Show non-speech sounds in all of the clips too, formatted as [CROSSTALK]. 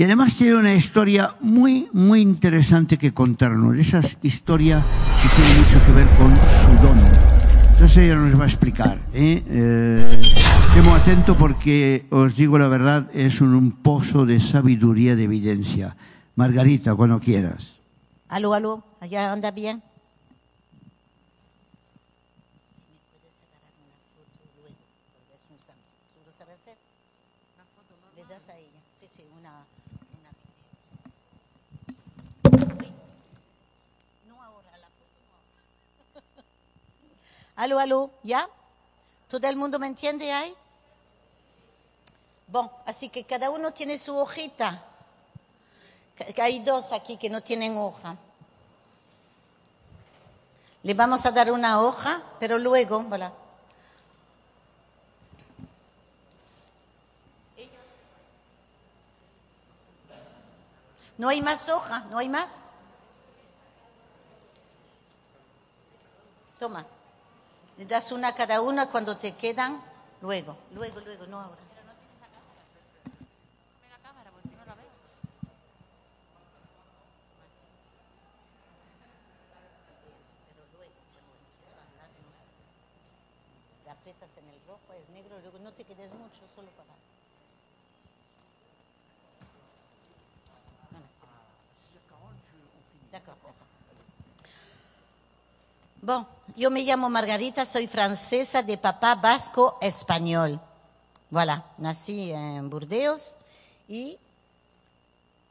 Y además tiene una historia muy, muy interesante que contarnos. Esa historia que tiene mucho que ver con su don. Entonces ella nos va a explicar. ¿eh? Eh, estemos atentos porque os digo la verdad, es un, un pozo de sabiduría, de evidencia. Margarita, cuando quieras. Aló, aló, allá anda bien. Le das a ella. Sí, sí, una, una video. No ahora, la foto no ahora. Aló, aló, ¿ya? ¿Todo el mundo me entiende ahí? Bon, así que cada uno tiene su hojita. Hay dos aquí que no tienen hoja. Le vamos a dar una hoja, pero luego, voilà. No hay más hoja, no hay más. Toma. Le das una a cada una cuando te quedan, luego, luego, luego, no ahora. Aprietas en el rojo, es negro, luego no te quedes mucho, solo para. D'accord, d'accord. Bon, yo me llamo Margarita, soy francesa de papá vasco español. Voilà, nací en Burdeos y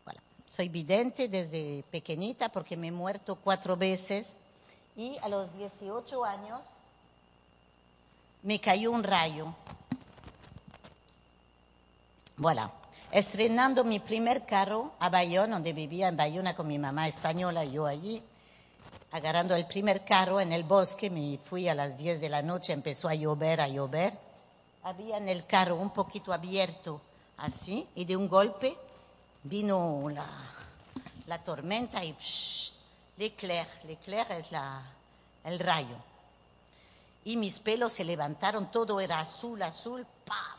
voilà, soy vidente desde pequeñita porque me he muerto cuatro veces y a los 18 años me cayó un rayo. Voilà. Estrenando mi primer carro a Bayona, donde vivía en Bayona con mi mamá española, yo allí, agarrando el primer carro en el bosque, me fui a las 10 de la noche, empezó a llover, a llover. Había en el carro un poquito abierto, así, y de un golpe vino la, la tormenta y psh, l'éclair, l'éclair es la, el rayo. Y mis pelos se levantaron, todo era azul, azul, ¡paf!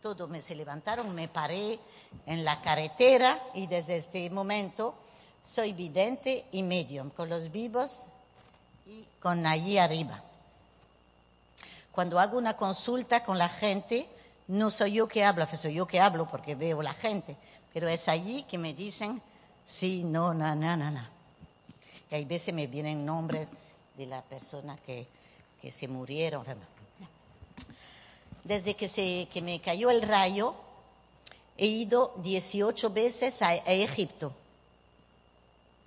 Todo me se levantaron, me paré en la carretera y desde este momento soy vidente y medium, con los vivos y con allí arriba. Cuando hago una consulta con la gente, no soy yo que hablo, soy yo que hablo porque veo la gente, pero es allí que me dicen sí, no, no, no, no, no. Y hay veces me vienen nombres de la persona que, que se murieron. Desde que, se, que me cayó el rayo, he ido 18 veces a Egipto.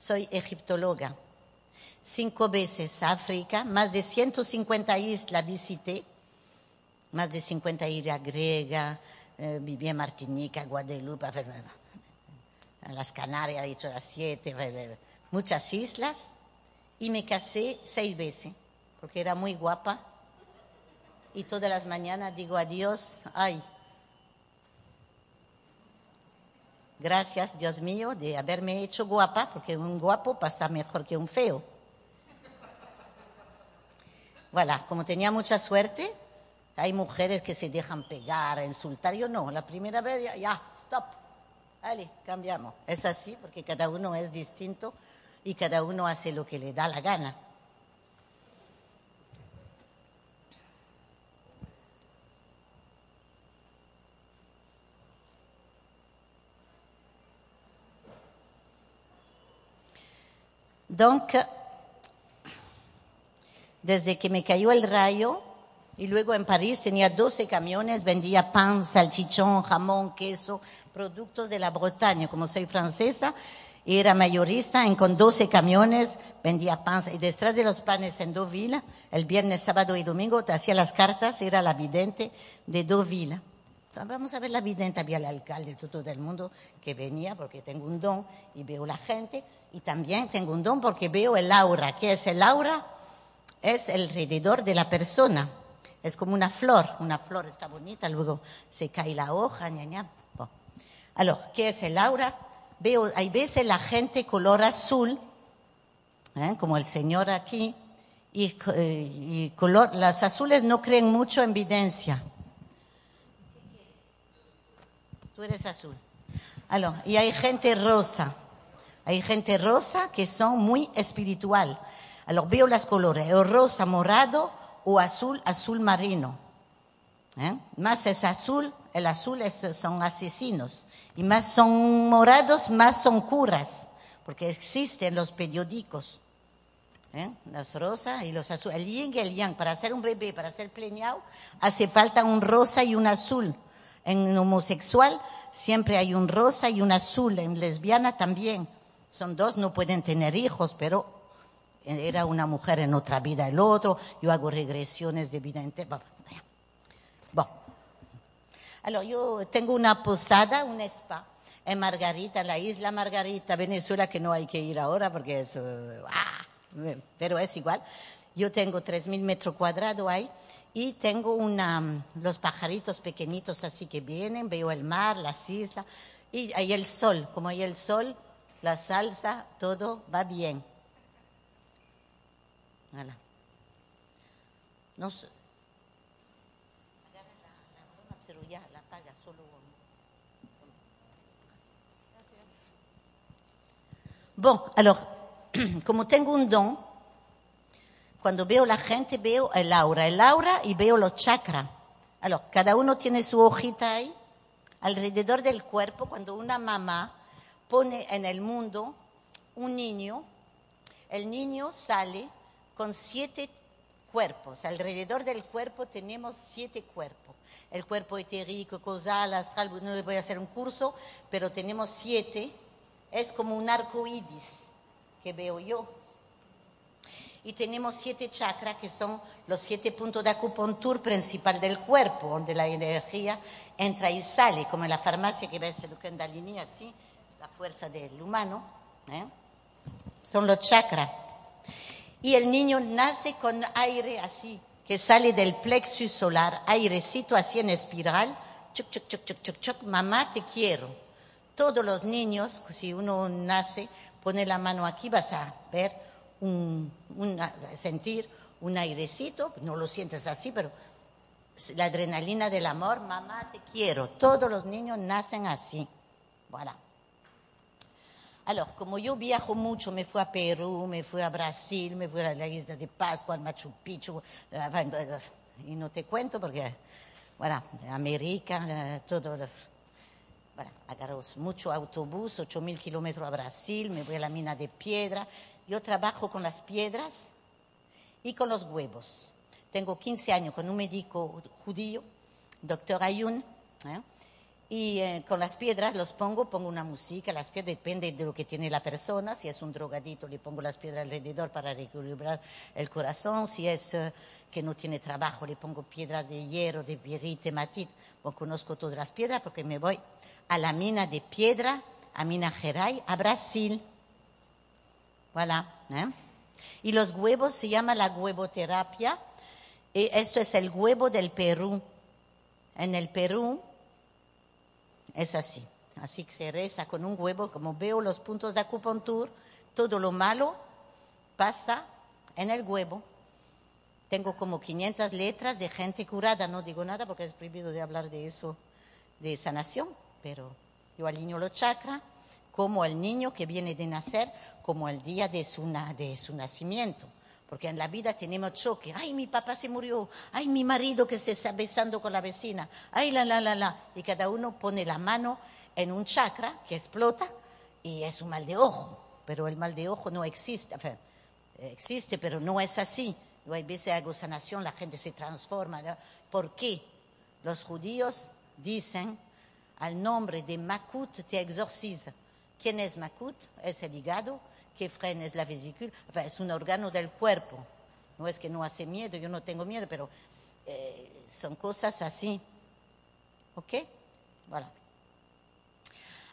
Soy egiptóloga. Cinco veces a África, más de 150 islas visité, más de 50 islas griegas, eh, viví en Martinica, Guadalupe, en las Canarias, he dicho las siete, muchas islas, y me casé seis veces, porque era muy guapa, y todas las mañanas digo adiós, ay, gracias Dios mío de haberme hecho guapa, porque un guapo pasa mejor que un feo. Voilà, como tenía mucha suerte, hay mujeres que se dejan pegar, insultar, yo no, la primera vez ya, stop, vale, cambiamos. Es así, porque cada uno es distinto y cada uno hace lo que le da la gana. Donc, desde que me cayó el rayo, y luego en París tenía 12 camiones, vendía pan, salchichón, jamón, queso, productos de la Bretaña. Como soy francesa, era mayorista, en con 12 camiones vendía pan. Y detrás de los panes en Deauville, el viernes, sábado y domingo, te hacía las cartas, era la vidente de Deauville. Vamos a ver la vidente, había el alcalde de todo el mundo que venía porque tengo un don y veo la gente. Y también tengo un don porque veo el aura. ¿Qué es el aura? Es alrededor de la persona. Es como una flor. Una flor está bonita, luego se cae la hoja, ña, ña. Alors, ¿qué es el aura? Veo, hay veces la gente color azul, ¿eh? como el señor aquí, y, eh, y color, las azules no creen mucho en evidencia. Tú eres azul. Alors, y hay gente rosa. Hay gente rosa que son muy espiritual. Alors, veo las colores, o rosa, morado, o azul, azul marino. ¿Eh? Más es azul, el azul es, son asesinos. Y más son morados, más son curas. Porque existen los periódicos. ¿Eh? Las rosas y los azules. El yin y el yang. Para hacer un bebé, para ser pleñado, hace falta un rosa y un azul. En homosexual siempre hay un rosa y un azul. En lesbiana también. Son dos, no pueden tener hijos, pero era una mujer en otra vida el otro. Yo hago regresiones de vida entera. Bueno. Alors, yo tengo una posada, un spa en Margarita, la isla Margarita, Venezuela, que no hay que ir ahora porque es... ¡ah! pero es igual. Yo tengo 3.000 metros cuadrados ahí y tengo los pajaritos pequeñitos así que vienen, veo el mar, las islas y hay el sol. Como hay el sol, la salsa, todo va bien. Bon, alors, [CLEARS THROAT] como tengo un don, cuando veo la gente veo el aura, el aura y veo los chakras. Alors, cada uno tiene su hojita ahí, alrededor del cuerpo, cuando una mamá pone en el mundo un niño, el niño sale con siete cuerpos. Alrededor del cuerpo tenemos siete cuerpos. El cuerpo etérico, causal, astral, no les voy a hacer un curso, pero tenemos siete. Es como un arco iris que veo yo. Y tenemos siete chakras que son los siete puntos de acupuntura principal del cuerpo, donde la energía entra y sale, como en la farmacia que ves el Kundalini, así, la fuerza del humano. ¿eh? Son los chakras. Y el niño nace con aire así, que sale del plexus solar, airecito así en espiral. Chuc, chuc, chuc, chuc, chuc, chuc, mamá, te quiero. Todos los niños, si uno nace, pone la mano aquí, vas a ver, un, sentir un airecito, no lo sientes así, pero la adrenalina del amor, mamá, te quiero. Todos los niños nacen así. Voilà. Alors, como yo viajo mucho, me fui a Perú, me fui a Brasil, me fui a la isla de Pascua, al Machu Picchu, y no te cuento porque, bueno, América, todo. Bueno, agarro mucho autobús, 8.000 kilómetros a Brasil, me voy a la mina de piedra. Yo trabajo con las piedras y con los huevos. Tengo 15 años con un médico judío, doctor Ayun, ¿eh? Y eh, con las piedras los pongo, pongo una música, las piedras depende de lo que tiene la persona, si es un drogadito le pongo las piedras alrededor para reequilibrar el corazón, si es eh, que no tiene trabajo le pongo piedras de hierro, de pirite, matit, pues conozco todas las piedras porque me voy a la mina de piedra, a Mina Geray, a Brasil. Voilà. ¿eh? Y los huevos se llama la huevoterapia. Y esto es el huevo del Perú. En el Perú es así. Así que se reza con un huevo. Como veo los puntos de acupuntura, todo lo malo pasa en el huevo. Tengo como 500 letras de gente curada. No digo nada porque es prohibido de hablar de eso, de sanación pero yo alineo los chakras como el niño que viene de nacer, como el día de su, de su nacimiento. Porque en la vida tenemos choque. Ay, mi papá se murió. Ay, mi marido que se está besando con la vecina. Ay, la, la, la, la. Y cada uno pone la mano en un chakra que explota y es un mal de ojo. Pero el mal de ojo no existe. existe, pero no es así. Yo hay veces hago sanación, la gente se transforma. ¿Por qué? Los judíos dicen al nombre de Makut te exorciza. ¿Quién es Makut? Es el hígado, que frena es la vesícula, es un órgano del cuerpo. No es que no hace miedo, yo no tengo miedo, pero eh, son cosas así. ¿Ok? Voilà.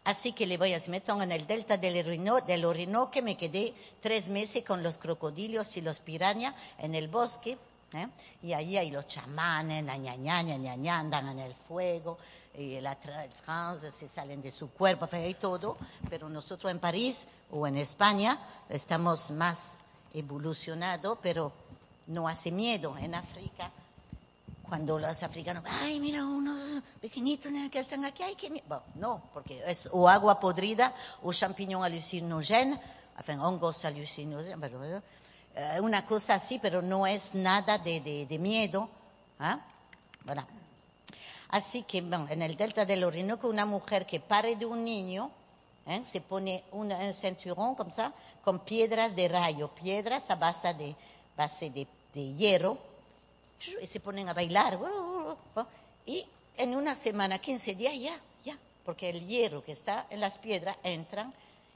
Así que le voy a decir, me en el delta del, Orinoco, del Orinoco, me quedé tres meses con los crocodilios y los pirañas en el bosque, ¿eh? y allí hay los chamanes, ña, ña, ña, andan en el fuego, y la trans se salen de su cuerpo, y todo, pero nosotros en París o en España estamos más evolucionados, pero no hace miedo. En África, cuando los africanos, ay, mira unos pequeñitos que están aquí, ay, que... Bueno, no, porque es o agua podrida o champiñón alucinógeno, enfin, hongos alucinógenos, pero, eh, una cosa así, pero no es nada de, de, miedo. Bueno. Así que bueno, en el delta del Orinoco, una mujer que pare de un niño, ¿eh? se pone un, un cinturón como ça, con piedras de rayo, piedras a base de, base de, hierro, y se ponen a bailar. Y en una semana, 15 días, ya, ya, porque el hierro que está en las piedras entran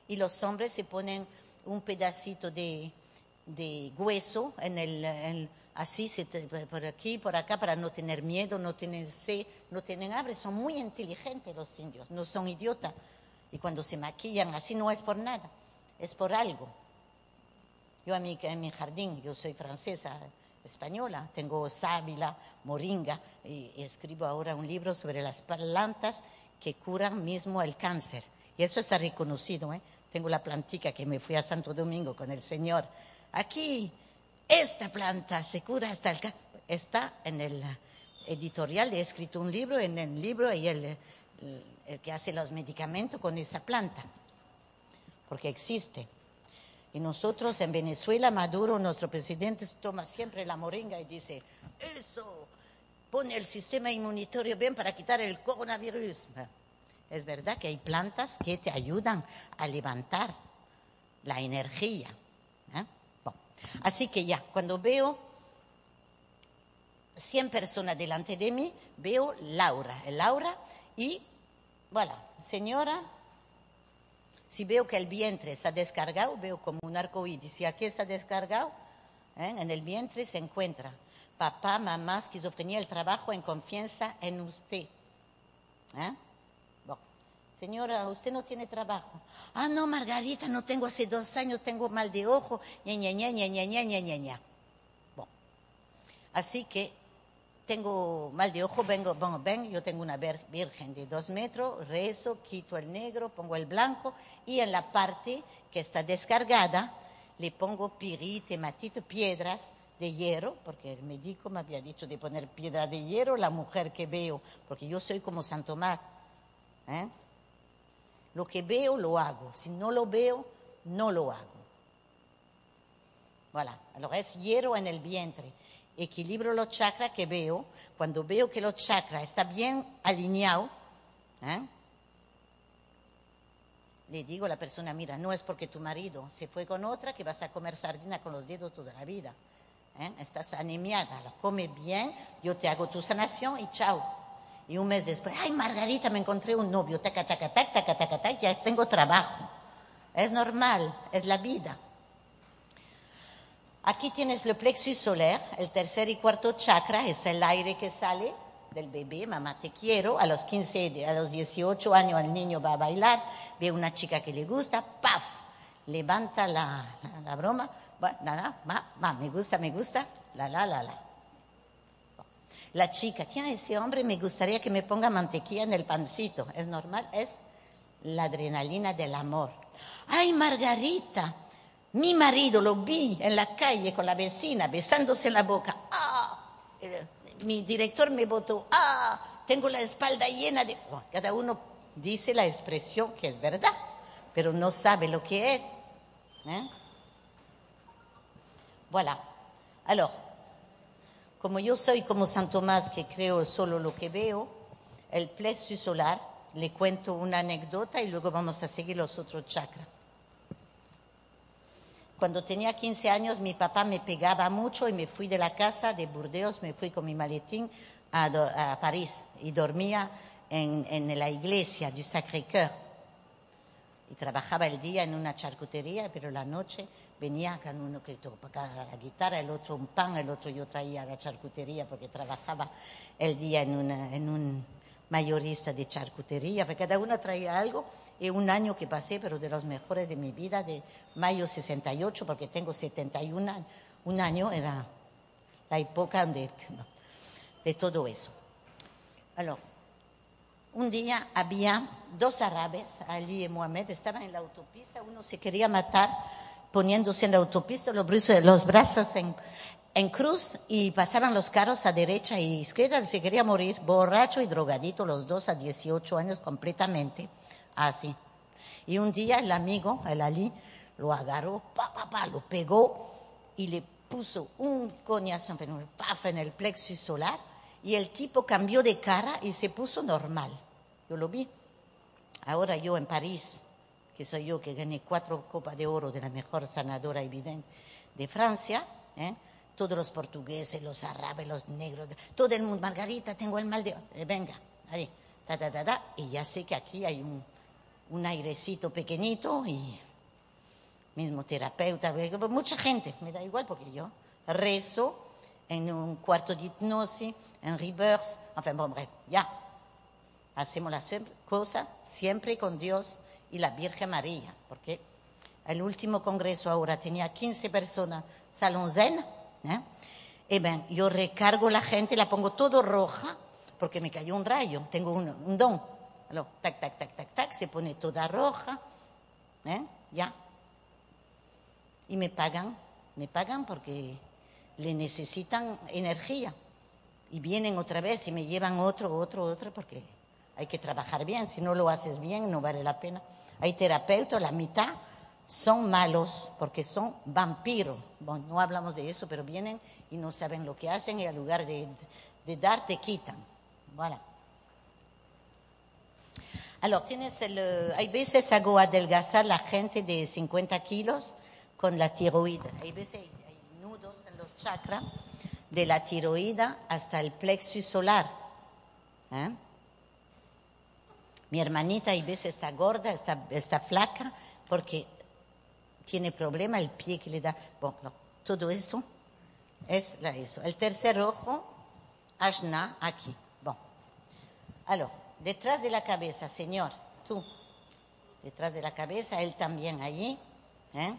y los hombres se ponen un pedacito de, de hueso en el, así, por aquí, por acá, para no tener miedo, no tener sed, no tienen hambre. Son muy inteligentes los indios, no son idiotas. Y cuando se maquillan así no es por nada, es por algo. Yo a mi, en mi jardín, yo soy francesa, española, tengo sábila, moringa, y, y escribo ahora un libro sobre las plantas que curan mismo el cáncer. Y eso está reconocido, ¿eh? Tengo la plantica que me fui a Santo Domingo con el Señor. Aquí, esta planta se cura hasta el. Está en el editorial, he escrito un libro, en el libro y el, el- el que hace los medicamentos con esa planta, porque existe. Y nosotros en Venezuela, Maduro, nuestro presidente, toma siempre la moringa y dice, eso pone el sistema inmunitario bien para quitar el coronavirus. Es verdad que hay plantas que te ayudan a levantar la energía. Así que ya, cuando veo 100 personas delante de mí, veo Laura, Laura y, voilà, señora, si veo que el vientre está descargado, veo como un arco iris. Si aquí está descargado, ¿eh? en el vientre se encuentra papá, mamá, esquizofrenia, el trabajo en confianza en usted. ¿eh? Señora, usted no tiene trabajo. Ah, no, Margarita, no tengo hace dos años, tengo mal de ojo. Ña, ña, ña, ña, ña, ña, ña, ña. Bueno. Así que tengo mal de ojo, vengo, bueno, ven, yo tengo una virgen de dos metros, rezo, quito el negro, pongo el blanco y en la parte que está descargada le pongo pirite, matito, piedras de hierro, porque el médico me había dicho de poner piedra de hierro, la mujer que veo, porque yo soy como San Tomás. ¿eh? Lo que veo lo hago, si no lo veo, no lo hago. Voilà. Alors es hierro en el vientre. Equilibro los chakras que veo. Cuando veo que los chakras están bien alineados, ¿eh? le digo a la persona, mira, no es porque tu marido se fue con otra que vas a comer sardina con los dedos toda la vida. ¿eh? Estás anemiada, la come bien, yo te hago tu sanación y chao. Y un mes después, ay Margarita, me encontré un novio, taca, taca, taca, taca, taca, taca, ya tengo trabajo. Es normal, es la vida. Aquí tienes el plexus solar, el tercer y cuarto chakra, es el aire que sale del bebé, mamá te quiero, a los 15, de- a los 18 años el niño va a bailar, ve una chica que le gusta, ¡paf! Levanta la, la, la broma, bueno, nada, ma, ma, me gusta, me gusta, la, la, la, la. La chica, ¿quién es ese hombre? Me gustaría que me ponga mantequilla en el pancito. Es normal, es la adrenalina del amor. Ay, Margarita, mi marido lo vi en la calle con la vecina besándose en la boca. Ah, eh, mi director me votó. Ah, tengo la espalda llena de... Cada uno dice la expresión que es verdad, pero no sabe lo que es. ¿eh? Voilà. Alors, como yo soy como San Tomás, que creo solo lo que veo, el plexus solar, le cuento una anécdota y luego vamos a seguir los otros chakras. Cuando tenía 15 años, mi papá me pegaba mucho y me fui de la casa de Burdeos, me fui con mi maletín a, París y dormía en, en la iglesia du Sacré-Cœur. Y trabajaba el día en una charcutería, pero la noche venía con uno que tocaba la guitarra, el otro un pan, el otro yo traía a la charcutería porque trabajaba el día en, una- en un mayorista de charcutería, porque cada uno traía algo. Y un año que pasé, pero de los mejores de mi vida, de mayo 68, porque tengo 71 años, un año era la época de, de todo eso. Un día había dos árabes, Ali y Mohamed, estaban en la autopista, uno se quería matar poniéndose en la autopista los brazos, en, en cruz y pasaban los carros a derecha y izquierda, se quería morir, borracho y drogadito, los dos a 18 años completamente, así. Y un día el amigo, el Ali, lo agarró, pa, pa, pa, lo pegó y le puso un coñazo en el plexo solar y el tipo cambió de cara y se puso normal. Yo lo vi. Ahora yo en París, que soy yo que gané cuatro copas de oro de la mejor sanadora evidente de Francia, ¿eh? todos los portugueses, los árabes, los negros, todo el mundo, Margarita, tengo el mal de... Eh, venga, ahí, ta, ta, ta, ta, y ya sé que aquí hay un, un airecito pequeñito y mismo terapeuta, mucha gente, me da igual porque yo rezo en un cuarto de hipnosis, en reverse, enfin, bon, bref, ya. Hacemos las cosas siempre con Dios y la Virgen María, porque el último congreso ahora tenía 15 personas, salón zen, ¿eh? Y bien, yo recargo la gente, la pongo todo roja, porque me cayó un rayo, tengo un, un don. Tac, tac, tac, tac, tac, se pone toda roja, ¿eh? Ya. Y me pagan, me pagan porque le necesitan energía. Y vienen otra vez y me llevan otro, otro, otro, porque hay que trabajar bien. Si no lo haces bien, no vale la pena. Hay terapeutas, la mitad son malos porque son vampiros. No hablamos de eso, pero vienen y no saben lo que hacen y al lugar de, de dar te quitan. Voilà. Alors, tienes el, uh, hay veces hago adelgazar la gente de 50 kilos con la tiroide. Hay veces hay, hay nudos en los chakras de la tiroida hasta el plexo solar. ¿eh? Mi hermanita hay veces está gorda, está, flaca, porque tiene problema el pie que le da. Bueno, no, todo esto es la, eso. El tercer ojo, Ashna, aquí. Bon. Alors, detrás de la cabeza, Señor, tú, detrás de la cabeza, él también allí. ¿eh?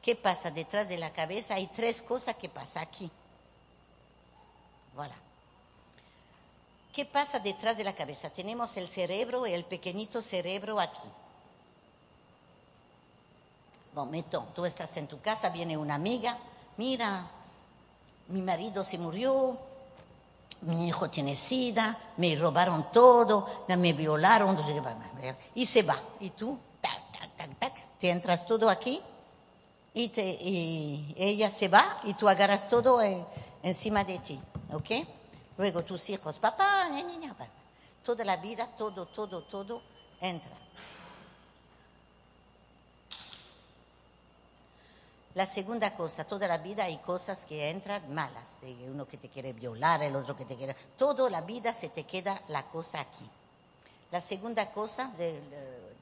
¿Qué pasa detrás de la cabeza? Hay tres cosas que pasa aquí. Voilà. ¿Qué pasa detrás de la cabeza? Tenemos el cerebro, el pequeñito cerebro aquí. Bon, meto, tú estás en tu casa, viene una amiga, mira, mi marido se murió, mi hijo tiene sida, me robaron todo, me violaron, y se va. Y tú, tac, tac, tac, tac, te entras todo aquí y, te, y ella se va y tú agarras todo en, encima de ti, ¿ok? Luego tus hijos, papá, niña, papá. Toda la vida, todo, todo, todo entra. La segunda cosa, toda la vida hay cosas que entran malas, uno que te quiere violar, el otro que te quiere... Toda la vida se te queda la cosa aquí. La segunda cosa, de,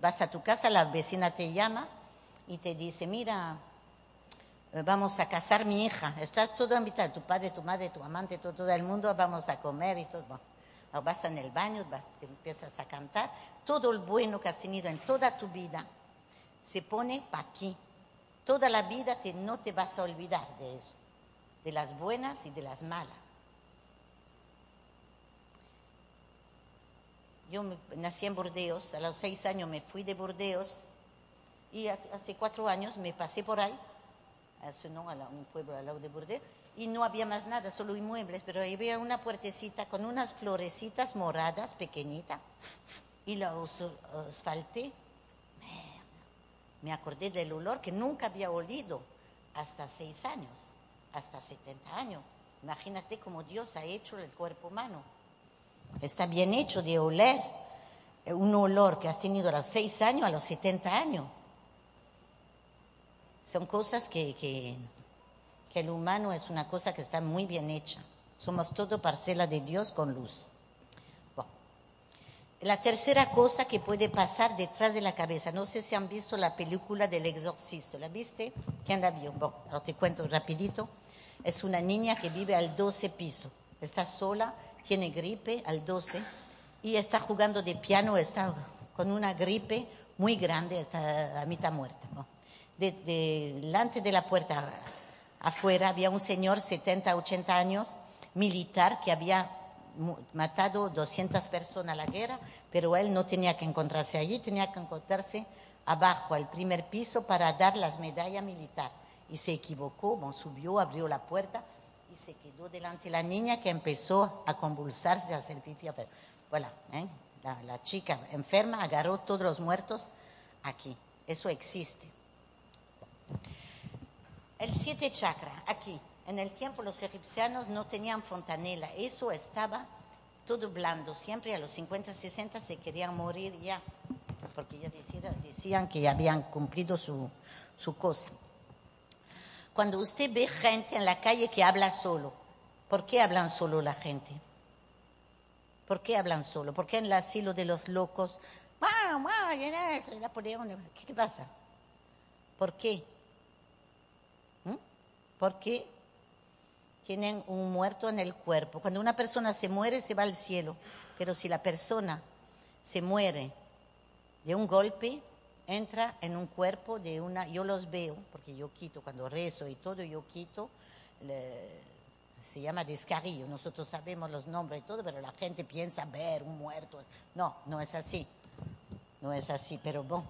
vas a tu casa, la vecina te llama y te dice, mira, vamos a casar mi hija, estás todo invitado, tu padre, tu madre, tu amante, todo, el mundo, vamos a comer y todo. Vas en el baño, te empiezas a cantar, todo el bueno que has tenido en toda tu vida se pone para aquí. Toda la vida te, no te vas a olvidar de eso, de las buenas y de las malas. Yo me, nací en Burdeos, a los seis años me fui de Burdeos y hace cuatro años me pasé por ahí, nombre, a un pueblo al lado de Burdeos, y no había más nada, solo inmuebles, pero ahí había una puertecita con unas florecitas moradas pequeñitas y la asfalté me acordé del olor que nunca había olido hasta seis años, hasta 70 años. Imagínate cómo Dios ha hecho el cuerpo humano. Está bien hecho de oler un olor que has tenido a los seis años, a los 70 años. Son cosas que, que, que el humano es una cosa que está muy bien hecha. Somos todo parcela de Dios con luz. La tercera cosa que puede pasar detrás de la cabeza, no sé si han visto la película del exorcista, ¿la viste? ¿Quién la vio? Bueno, ahora te cuento rapidito. Es una niña que vive al 12 piso, está sola, tiene gripe al 12 y está jugando de piano, está con una gripe muy grande, está a mitad muerta. De, de, delante de la puerta afuera había un señor, 70, 80 años, militar, que había matado 200 personas a la guerra, pero él no tenía que encontrarse allí, tenía que encontrarse abajo, al primer piso, para dar las medallas militares. Y se equivocó, subió, abrió la puerta y se quedó delante de la niña que empezó a convulsarse, a hacer pipí. Voilà, ¿eh? la, la chica enferma agarró todos los muertos aquí. Eso existe. El siete chakra, aquí. En el tiempo los egipcianos no tenían fontanela. Eso estaba todo blando. Siempre a los 50, 60 se querían morir ya. Porque ya decían, que ya habían cumplido su, su cosa. Cuando usted ve gente en la calle que habla solo, ¿por qué hablan solo la gente? ¿Por qué hablan solo? ¿Por qué en el asilo de los locos? ¿Qué pasa? ¿Por qué? ¿Por qué tienen un muerto en el cuerpo? Cuando una persona se muere, se va al cielo. Pero si la persona se muere de un golpe, entra en un cuerpo de una, yo los veo, porque yo quito, cuando rezo y todo, yo quito, se llama descarrillo, nosotros sabemos los nombres y todo, pero la gente piensa ver un muerto. No, no es así, no es así, pero bueno.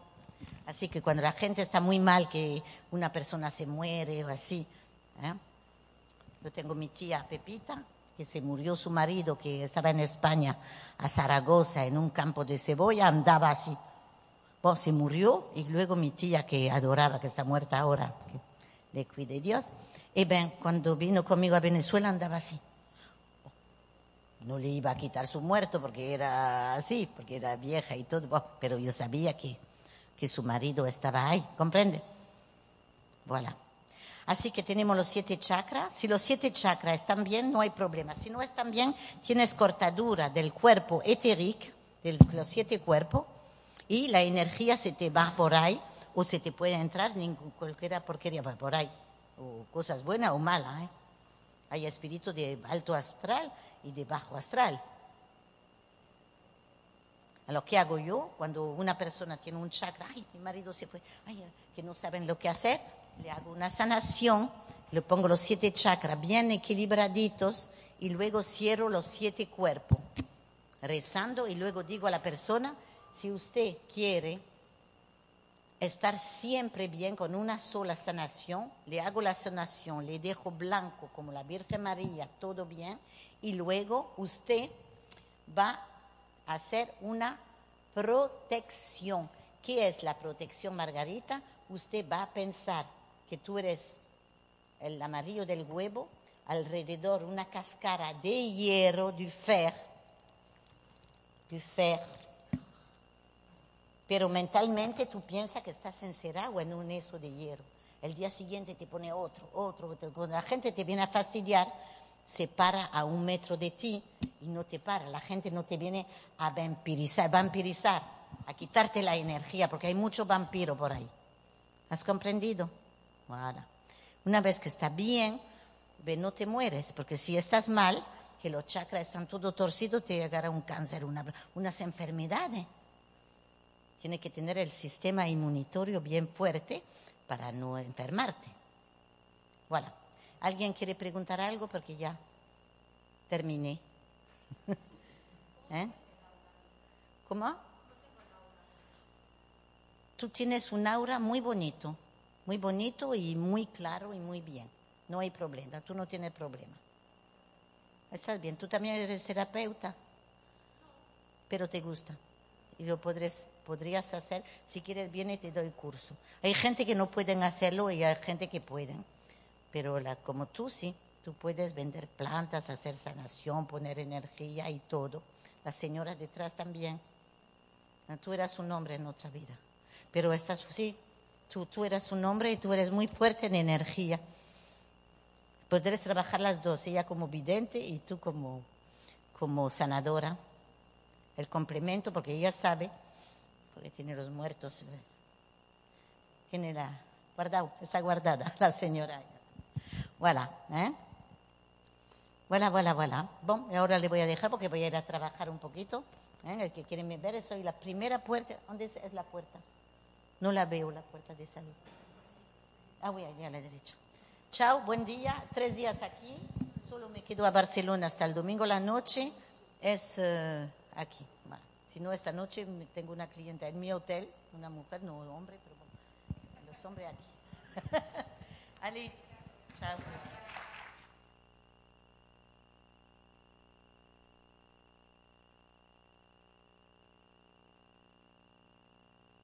Así que cuando la gente está muy mal, que una persona se muere o así, ¿eh? yo tengo mi tía Pepita, que se murió su marido, que estaba en España, a Zaragoza, en un campo de cebolla, andaba así Bon, se murió y luego mi tía que adoraba, que está muerta ahora, que le cuide Dios, y bien, cuando vino conmigo a Venezuela andaba así. No le iba a quitar su muerto porque era así, porque era vieja y todo, pero yo sabía que, que su marido estaba ahí, ¿comprende? Voilà. Así que tenemos los siete chakras. Si los siete chakras están bien, no hay problema. Si no están bien, tienes cortadura del cuerpo etérico, de los siete cuerpos, y la energía se te va por ahí o se te puede entrar ningún, cualquiera porquería por ahí, o cosas buenas o malas. ¿eh? Hay espíritu de alto astral y de bajo astral. A lo que hago yo cuando una persona tiene un chakra, ay, mi marido se fue, ay, que no saben lo que hacer, le hago una sanación, le pongo los siete chakras bien equilibraditos y luego cierro los siete cuerpos, rezando y luego digo a la persona, si usted quiere estar siempre bien con una sola sanación, le hago la sanación, le dejo blanco como la Virgen María, todo bien, y luego usted va a hacer una protección. ¿Qué es la protección, Margarita? Usted va a pensar que tú eres el amarillo del huevo, alrededor una cascara de hierro, du fer, du fer, pero mentalmente tú piensas que estás encerrado en un eso de hierro. El día siguiente te pone otro, otro, otro. Cuando la gente te viene a fastidiar, se para a un metro de ti y no te para. La gente no te viene a vampirizar, vampirizar, a quitarte la energía, porque hay mucho vampiro por ahí. ¿Has comprendido? Voilà. Una vez que está bien, ve, no te mueres, porque si estás mal, que los chakras están todo torcidos, te llegará un cáncer, una, unas enfermedades tiene que tener el sistema inmunitario bien fuerte para no enfermarte. Bueno, ¿alguien quiere preguntar algo? Porque ya terminé. [LAUGHS] ¿Eh? ¿Cómo? Tú tienes un aura muy bonito, muy bonito y muy claro y muy bien. No hay problema, tú no tienes problema. Estás bien, tú también eres terapeuta, pero te gusta y lo podrías hacer. Si quieres, viene y te doy curso. Hay gente que no pueden hacerlo y hay gente que pueden. Pero como tú sí, tú puedes vender plantas, hacer sanación, poner energía y todo. La señora detrás también. Tú eras un hombre en otra vida. Pero estás, sí, tú, tú eras un hombre y tú eres muy fuerte en energía. Podrás trabajar las dos, ella como vidente y tú como, como sanadora el complemento, porque ella sabe, porque tiene los muertos. Eh, tiene la guardado, está guardada [LAUGHS] la señora. Voilà, ¿eh? Voilà, voilà, voilà. Bon, ahora le voy a dejar porque voy a ir a trabajar un poquito. ¿eh? El que quiere ver, soy la primera puerta. ¿Dónde es la puerta? No la veo, la puerta de salida. Ah, voy a ir a la derecha. Chao, buen día. Tres días aquí. Solo me quedo a Barcelona hasta el domingo la noche. Es. Uh, aquí. Si no, esta noche tengo una clienta en mi hotel, una mujer, no hombre, pero los hombres aquí. [LAUGHS] Ali, chao.